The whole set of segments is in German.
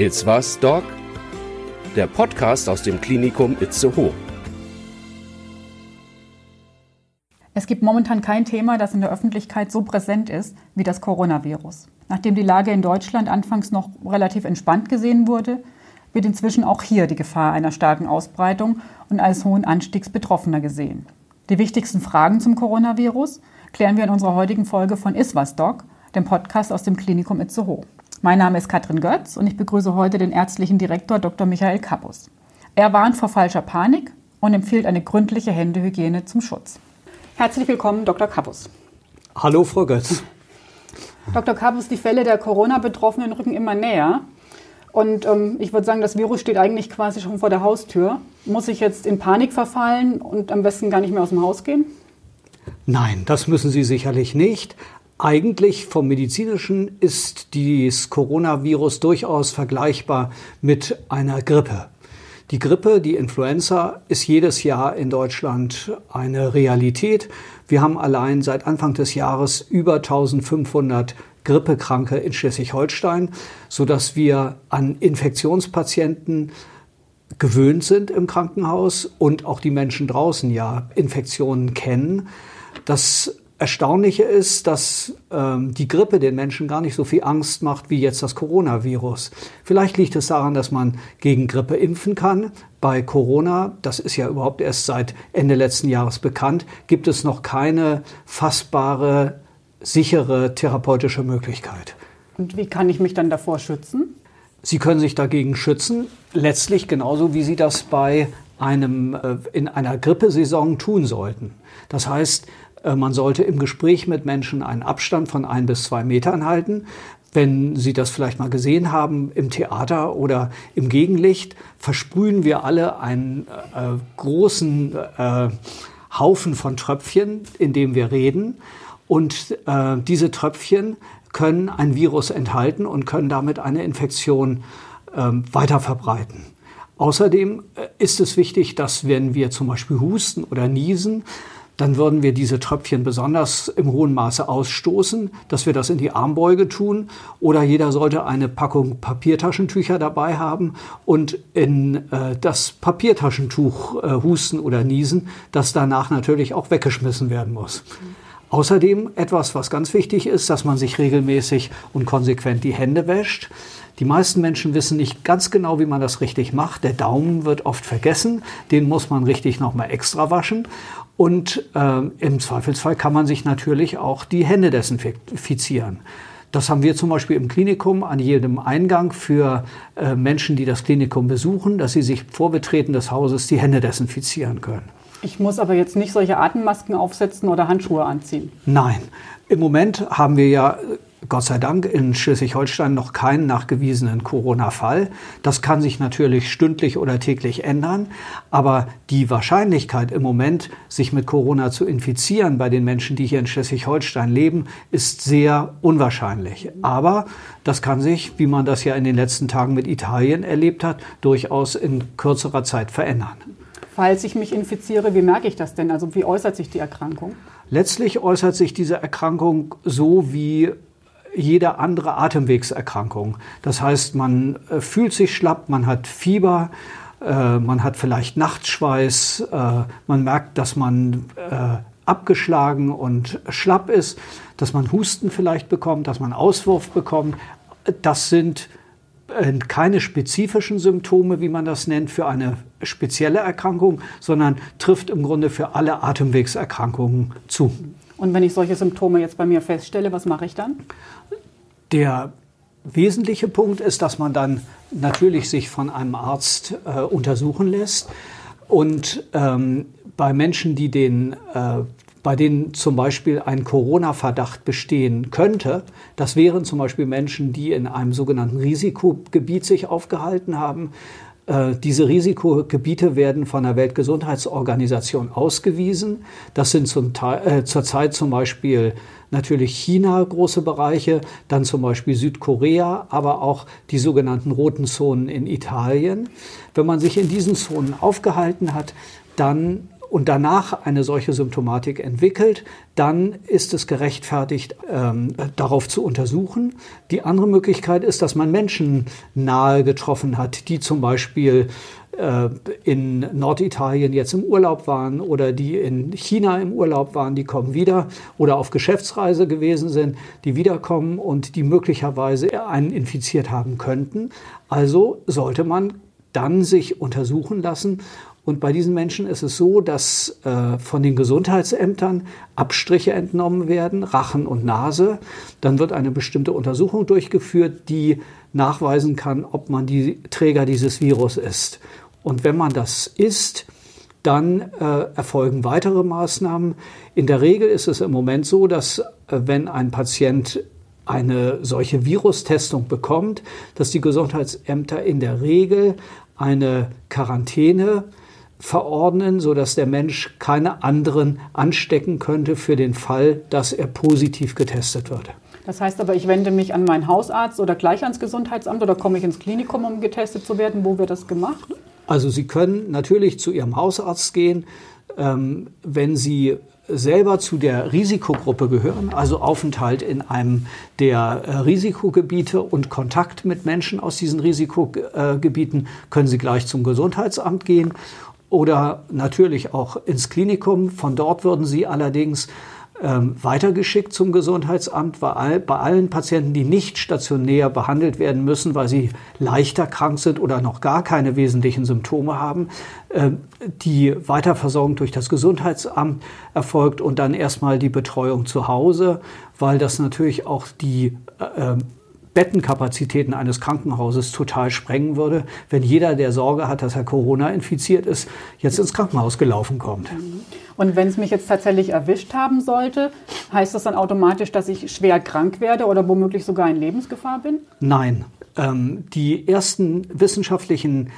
It's was, Doc? Der Podcast aus dem Klinikum Itzehoe. Es gibt momentan kein Thema, das in der Öffentlichkeit so präsent ist wie das Coronavirus. Nachdem die Lage in Deutschland anfangs noch relativ entspannt gesehen wurde, wird inzwischen auch hier die Gefahr einer starken Ausbreitung und eines hohen Anstiegs Betroffener gesehen. Die wichtigsten Fragen zum Coronavirus klären wir in unserer heutigen Folge von Iswas Doc, dem Podcast aus dem Klinikum Itzehoe. Mein Name ist Katrin Götz und ich begrüße heute den ärztlichen Direktor Dr. Michael Kappus. Er warnt vor falscher Panik und empfiehlt eine gründliche Händehygiene zum Schutz. Herzlich willkommen, Dr. Kappus. Hallo, Frau Götz. Dr. Kappus, die Fälle der Corona-Betroffenen rücken immer näher. Und ähm, ich würde sagen, das Virus steht eigentlich quasi schon vor der Haustür. Muss ich jetzt in Panik verfallen und am besten gar nicht mehr aus dem Haus gehen? Nein, das müssen Sie sicherlich nicht. Eigentlich vom medizinischen ist dieses Coronavirus durchaus vergleichbar mit einer Grippe. Die Grippe, die Influenza, ist jedes Jahr in Deutschland eine Realität. Wir haben allein seit Anfang des Jahres über 1500 Grippekranke in Schleswig-Holstein, sodass wir an Infektionspatienten gewöhnt sind im Krankenhaus und auch die Menschen draußen ja Infektionen kennen. Das Erstaunliche ist, dass ähm, die Grippe den Menschen gar nicht so viel Angst macht wie jetzt das Coronavirus. Vielleicht liegt es daran, dass man gegen Grippe impfen kann. Bei Corona, das ist ja überhaupt erst seit Ende letzten Jahres bekannt, gibt es noch keine fassbare, sichere therapeutische Möglichkeit. Und wie kann ich mich dann davor schützen? Sie können sich dagegen schützen, letztlich genauso wie Sie das bei einem, äh, in einer Grippesaison tun sollten. Das heißt, man sollte im Gespräch mit Menschen einen Abstand von ein bis zwei Metern halten. Wenn Sie das vielleicht mal gesehen haben im Theater oder im Gegenlicht, versprühen wir alle einen äh, großen äh, Haufen von Tröpfchen, in dem wir reden. Und äh, diese Tröpfchen können ein Virus enthalten und können damit eine Infektion äh, weiter verbreiten. Außerdem äh, ist es wichtig, dass wenn wir zum Beispiel husten oder niesen, dann würden wir diese Tröpfchen besonders im hohen Maße ausstoßen, dass wir das in die Armbeuge tun. Oder jeder sollte eine Packung Papiertaschentücher dabei haben und in äh, das Papiertaschentuch äh, husten oder niesen, das danach natürlich auch weggeschmissen werden muss. Außerdem etwas, was ganz wichtig ist, dass man sich regelmäßig und konsequent die Hände wäscht. Die meisten Menschen wissen nicht ganz genau, wie man das richtig macht. Der Daumen wird oft vergessen. Den muss man richtig nochmal extra waschen. Und äh, im Zweifelsfall kann man sich natürlich auch die Hände desinfizieren. Das haben wir zum Beispiel im Klinikum an jedem Eingang für äh, Menschen, die das Klinikum besuchen, dass sie sich vor Betreten des Hauses die Hände desinfizieren können. Ich muss aber jetzt nicht solche Atemmasken aufsetzen oder Handschuhe anziehen. Nein. Im Moment haben wir ja Gott sei Dank in Schleswig-Holstein noch keinen nachgewiesenen Corona-Fall. Das kann sich natürlich stündlich oder täglich ändern. Aber die Wahrscheinlichkeit im Moment, sich mit Corona zu infizieren bei den Menschen, die hier in Schleswig-Holstein leben, ist sehr unwahrscheinlich. Aber das kann sich, wie man das ja in den letzten Tagen mit Italien erlebt hat, durchaus in kürzerer Zeit verändern. Falls ich mich infiziere, wie merke ich das denn? Also wie äußert sich die Erkrankung? Letztlich äußert sich diese Erkrankung so wie jede andere Atemwegserkrankung. Das heißt, man äh, fühlt sich schlapp, man hat Fieber, äh, man hat vielleicht Nachtschweiß, äh, man merkt, dass man abgeschlagen und schlapp ist, dass man Husten vielleicht bekommt, dass man Auswurf bekommt. Das sind keine spezifischen Symptome, wie man das nennt, für eine spezielle Erkrankung, sondern trifft im Grunde für alle Atemwegserkrankungen zu. Und wenn ich solche Symptome jetzt bei mir feststelle, was mache ich dann? Der wesentliche Punkt ist, dass man dann natürlich sich von einem Arzt äh, untersuchen lässt. Und ähm, bei Menschen, die den, äh, bei denen zum Beispiel ein Corona-Verdacht bestehen könnte, das wären zum Beispiel Menschen, die in einem sogenannten Risikogebiet sich aufgehalten haben, diese Risikogebiete werden von der Weltgesundheitsorganisation ausgewiesen. Das sind zum Teil, äh, zurzeit zum Beispiel natürlich China große Bereiche, dann zum Beispiel Südkorea, aber auch die sogenannten roten Zonen in Italien. Wenn man sich in diesen Zonen aufgehalten hat, dann und danach eine solche Symptomatik entwickelt, dann ist es gerechtfertigt, ähm, darauf zu untersuchen. Die andere Möglichkeit ist, dass man Menschen nahe getroffen hat, die zum Beispiel äh, in Norditalien jetzt im Urlaub waren oder die in China im Urlaub waren, die kommen wieder oder auf Geschäftsreise gewesen sind, die wiederkommen und die möglicherweise einen infiziert haben könnten. Also sollte man dann sich untersuchen lassen und bei diesen Menschen ist es so, dass äh, von den Gesundheitsämtern Abstriche entnommen werden, Rachen und Nase. Dann wird eine bestimmte Untersuchung durchgeführt, die nachweisen kann, ob man die Träger dieses Virus ist. Und wenn man das ist, dann äh, erfolgen weitere Maßnahmen. In der Regel ist es im Moment so, dass äh, wenn ein Patient eine solche Virustestung bekommt, dass die Gesundheitsämter in der Regel eine Quarantäne verordnen, sodass der Mensch keine anderen anstecken könnte für den Fall, dass er positiv getestet wird. Das heißt aber, ich wende mich an meinen Hausarzt oder gleich ans Gesundheitsamt oder komme ich ins Klinikum, um getestet zu werden? Wo wird das gemacht? Also Sie können natürlich zu Ihrem Hausarzt gehen, ähm, wenn Sie selber zu der Risikogruppe gehören, also Aufenthalt in einem der äh, Risikogebiete und Kontakt mit Menschen aus diesen Risikogebieten, können Sie gleich zum Gesundheitsamt gehen oder natürlich auch ins Klinikum. Von dort würden Sie allerdings ähm, weitergeschickt zum Gesundheitsamt bei, all, bei allen Patienten, die nicht stationär behandelt werden müssen, weil sie leichter krank sind oder noch gar keine wesentlichen Symptome haben. Äh, die Weiterversorgung durch das Gesundheitsamt erfolgt und dann erstmal die Betreuung zu Hause, weil das natürlich auch die äh, Bettenkapazitäten eines Krankenhauses total sprengen würde, wenn jeder, der Sorge hat, dass er Corona infiziert ist, jetzt ins Krankenhaus gelaufen kommt. Und wenn es mich jetzt tatsächlich erwischt haben sollte, heißt das dann automatisch, dass ich schwer krank werde oder womöglich sogar in Lebensgefahr bin? Nein. Ähm, die ersten wissenschaftlichen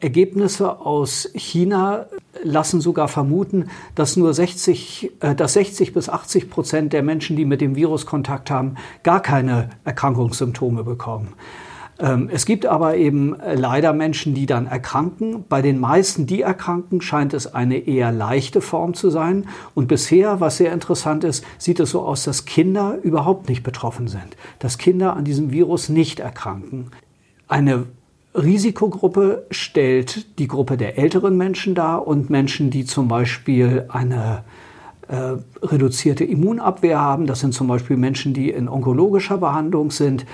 Ergebnisse aus China lassen sogar vermuten, dass nur 60, äh, dass 60 bis 80 Prozent der Menschen, die mit dem Virus Kontakt haben, gar keine Erkrankungssymptome bekommen. Ähm, es gibt aber eben äh, leider Menschen, die dann erkranken. Bei den meisten, die erkranken, scheint es eine eher leichte Form zu sein. Und bisher, was sehr interessant ist, sieht es so aus, dass Kinder überhaupt nicht betroffen sind, dass Kinder an diesem Virus nicht erkranken. Eine Risikogruppe stellt die Gruppe der älteren Menschen dar und Menschen, die zum Beispiel eine äh, reduzierte Immunabwehr haben. Das sind zum Beispiel Menschen, die in onkologischer Behandlung sind.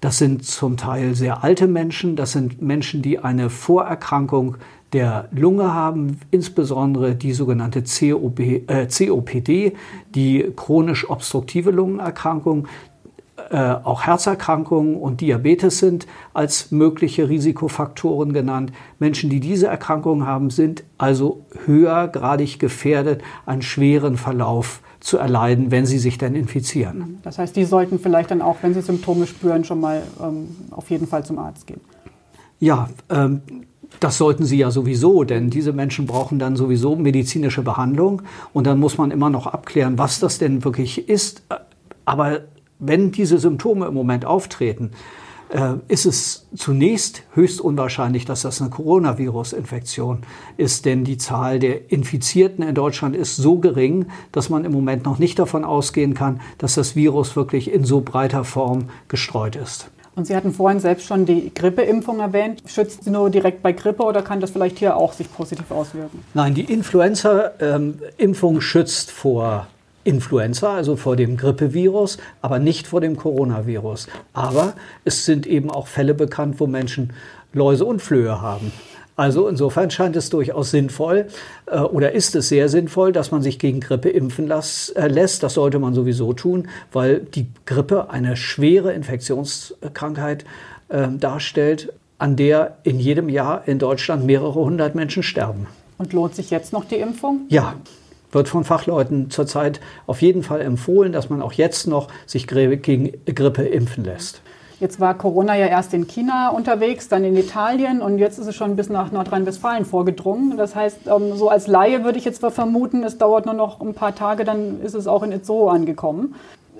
Das sind zum Teil sehr alte Menschen. Das sind Menschen, die eine Vorerkrankung der Lunge haben, insbesondere die sogenannte COP, äh, COPD, die chronisch obstruktive Lungenerkrankung, auch Herzerkrankungen und Diabetes sind als mögliche Risikofaktoren genannt. Menschen, die diese Erkrankungen haben, sind also höhergradig gefährdet, einen schweren Verlauf zu erleiden, wenn sie sich dann infizieren. Das heißt, die sollten vielleicht dann auch, wenn sie Symptome spüren, schon mal ähm, auf jeden Fall zum Arzt gehen. Ja, ähm, das sollten sie ja sowieso, denn diese Menschen brauchen dann sowieso medizinische Behandlung und dann muss man immer noch abklären, was das denn wirklich ist. Aber wenn diese Symptome im Moment auftreten, äh, ist es zunächst höchst unwahrscheinlich, dass das eine Coronavirus-Infektion ist, denn die Zahl der Infizierten in Deutschland ist so gering, dass man im Moment noch nicht davon ausgehen kann, dass das Virus wirklich in so breiter Form gestreut ist. Und Sie hatten vorhin selbst schon die Grippeimpfung erwähnt. Schützt sie nur direkt bei Grippe oder kann das vielleicht hier auch sich positiv auswirken? Nein, die Influenza-Impfung ähm, schützt vor Influenza, also vor dem Grippevirus, aber nicht vor dem Coronavirus. Aber es sind eben auch Fälle bekannt, wo Menschen Läuse und Flöhe haben. Also insofern scheint es durchaus sinnvoll äh, oder ist es sehr sinnvoll, dass man sich gegen Grippe impfen las, äh, lässt. Das sollte man sowieso tun, weil die Grippe eine schwere Infektionskrankheit äh, darstellt, an der in jedem Jahr in Deutschland mehrere hundert Menschen sterben. Und lohnt sich jetzt noch die Impfung? Ja, wird von Fachleuten zurzeit auf jeden Fall empfohlen, dass man auch jetzt noch sich gegen Grippe impfen lässt. Jetzt war Corona ja erst in China unterwegs, dann in Italien und jetzt ist es schon bis nach Nordrhein-Westfalen vorgedrungen. Das heißt, ähm, so als Laie würde ich jetzt vermuten, es dauert nur noch ein paar Tage, dann ist es auch in Itzehoe angekommen.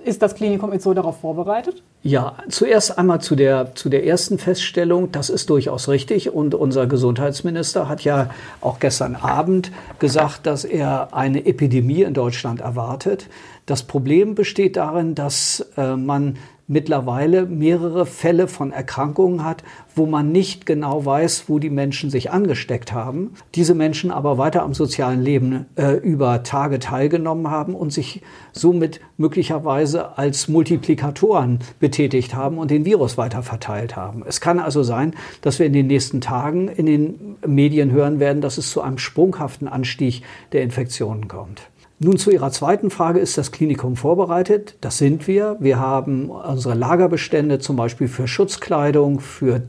Ist das Klinikum jetzt so darauf vorbereitet? Ja, zuerst einmal zu der, zu der ersten Feststellung. Das ist durchaus richtig. Und unser Gesundheitsminister hat ja auch gestern Abend gesagt, dass er eine Epidemie in Deutschland erwartet. Das Problem besteht darin, dass äh, man mittlerweile mehrere Fälle von Erkrankungen hat, wo man nicht genau weiß, wo die Menschen sich angesteckt haben. Diese Menschen aber weiter am sozialen Leben äh, über Tage teilgenommen haben und sich somit möglicherweise als Multiplikatoren betätigt haben und den Virus weiter verteilt haben. Es kann also sein, dass wir in den nächsten Tagen in den Medien hören werden, dass es zu einem sprunghaften Anstieg der Infektionen kommt. Nun zu Ihrer zweiten Frage, ist das Klinikum vorbereitet? Das sind wir. Wir haben unsere Lagerbestände zum Beispiel für Schutzkleidung, für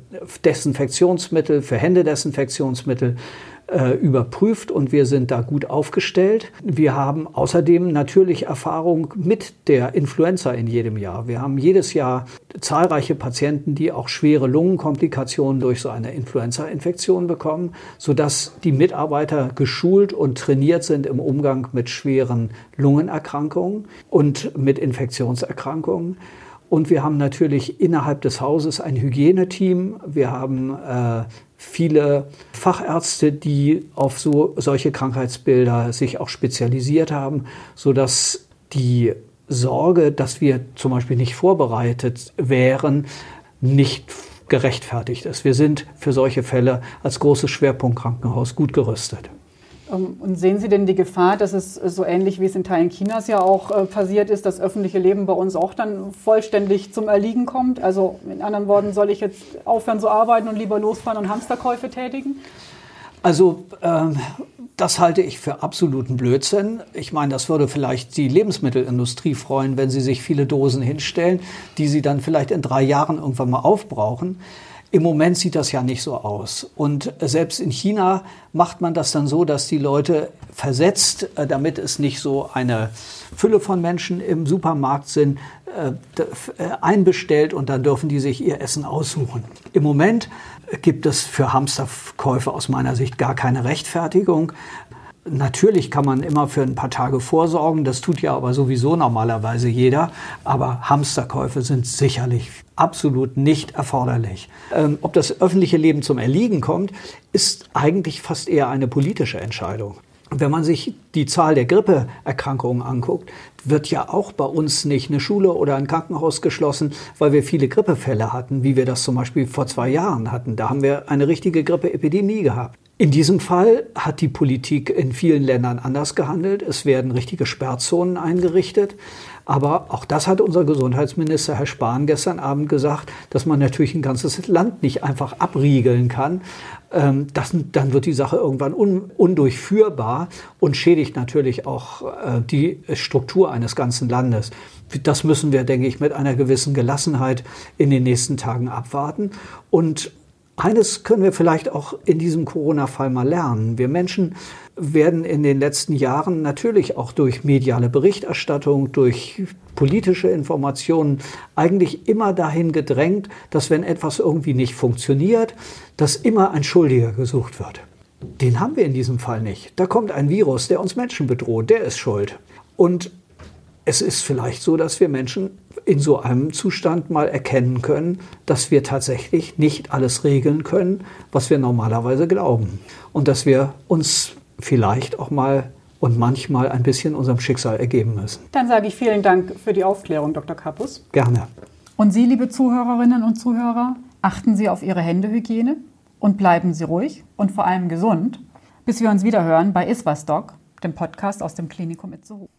Desinfektionsmittel, für Händedesinfektionsmittel äh, überprüft und wir sind da gut aufgestellt. Wir haben außerdem natürlich Erfahrung mit der Influenza in jedem Jahr. Wir haben jedes Jahr zahlreiche Patienten, die auch schwere Lungenkomplikationen durch so eine Influenza-Infektion bekommen, sodass die Mitarbeiter geschult und trainiert sind im Umgang mit schweren Lungenerkrankungen und mit Infektionserkrankungen. Und wir haben natürlich innerhalb des Hauses ein Hygieneteam. Wir haben äh, viele Fachärzte, die auf so, solche Krankheitsbilder sich auch spezialisiert haben, sodass die Sorge, dass wir zum Beispiel nicht vorbereitet wären, nicht gerechtfertigt ist. Wir sind für solche Fälle als großes Schwerpunktkrankenhaus gut gerüstet. Ähm, und sehen Sie denn die Gefahr, dass es so ähnlich wie es in Teilen Chinas ja auch äh, passiert ist, das öffentliche Leben bei uns auch dann vollständig zum Erliegen kommt? Also in anderen Worten, soll ich jetzt aufhören zu arbeiten und lieber losfahren und Hamsterkäufe tätigen? Also ähm, das halte ich für absoluten Blödsinn. Ich meine, das würde vielleicht die Lebensmittelindustrie freuen, wenn sie sich viele Dosen hinstellen, die sie dann vielleicht in drei Jahren irgendwann mal aufbrauchen. Im Moment sieht das ja nicht so aus. Und selbst in China macht man das dann so, dass die Leute versetzt, äh, damit es nicht so eine Fülle von Menschen im Supermarkt sind, äh, äh, einbestellt und dann dürfen die sich ihr Essen aussuchen. Im Moment gibt es für Hamsterkäufe aus meiner Sicht gar keine Rechtfertigung. Natürlich kann man immer für ein paar Tage vorsorgen, das tut ja aber sowieso normalerweise jeder, aber Hamsterkäufe sind sicherlich absolut nicht erforderlich. Ähm, ob das öffentliche Leben zum Erliegen kommt, ist eigentlich fast eher eine politische Entscheidung. Wenn man sich die Zahl der Grippeerkrankungen anguckt, wird ja auch bei uns nicht eine Schule oder ein Krankenhaus geschlossen, weil wir viele Grippefälle hatten, wie wir das zum Beispiel vor zwei Jahren hatten. Da haben wir eine richtige Grippeepidemie gehabt. In diesem Fall hat die Politik in vielen Ländern anders gehandelt. Es werden richtige Sperrzonen eingerichtet. Aber auch das hat unser Gesundheitsminister Herr Spahn gestern Abend gesagt, dass man natürlich ein ganzes Land nicht einfach abriegeln kann. Ähm, das, dann wird die Sache irgendwann un, undurchführbar und schädigt natürlich auch äh, die Struktur eines ganzen Landes. Das müssen wir, denke ich, mit einer gewissen Gelassenheit in den nächsten Tagen abwarten. Und eines können wir vielleicht auch in diesem Corona-Fall mal lernen. Wir Menschen werden in den letzten Jahren natürlich auch durch mediale Berichterstattung, durch politische Informationen eigentlich immer dahin gedrängt, dass wenn etwas irgendwie nicht funktioniert, dass immer ein Schuldiger gesucht wird. Den haben wir in diesem Fall nicht. Da kommt ein Virus, der uns Menschen bedroht, der ist schuld. Und es ist vielleicht so, dass wir Menschen in so einem Zustand mal erkennen können, dass wir tatsächlich nicht alles regeln können, was wir normalerweise glauben. Und dass wir uns vielleicht auch mal und manchmal ein bisschen unserem Schicksal ergeben müssen. Dann sage ich vielen Dank für die Aufklärung, Dr. Kappus. Gerne. Und Sie, liebe Zuhörerinnen und Zuhörer, achten Sie auf Ihre Händehygiene und bleiben Sie ruhig und vor allem gesund, bis wir uns wieder hören bei Iswas Doc, dem Podcast aus dem Klinikum Itzehoe.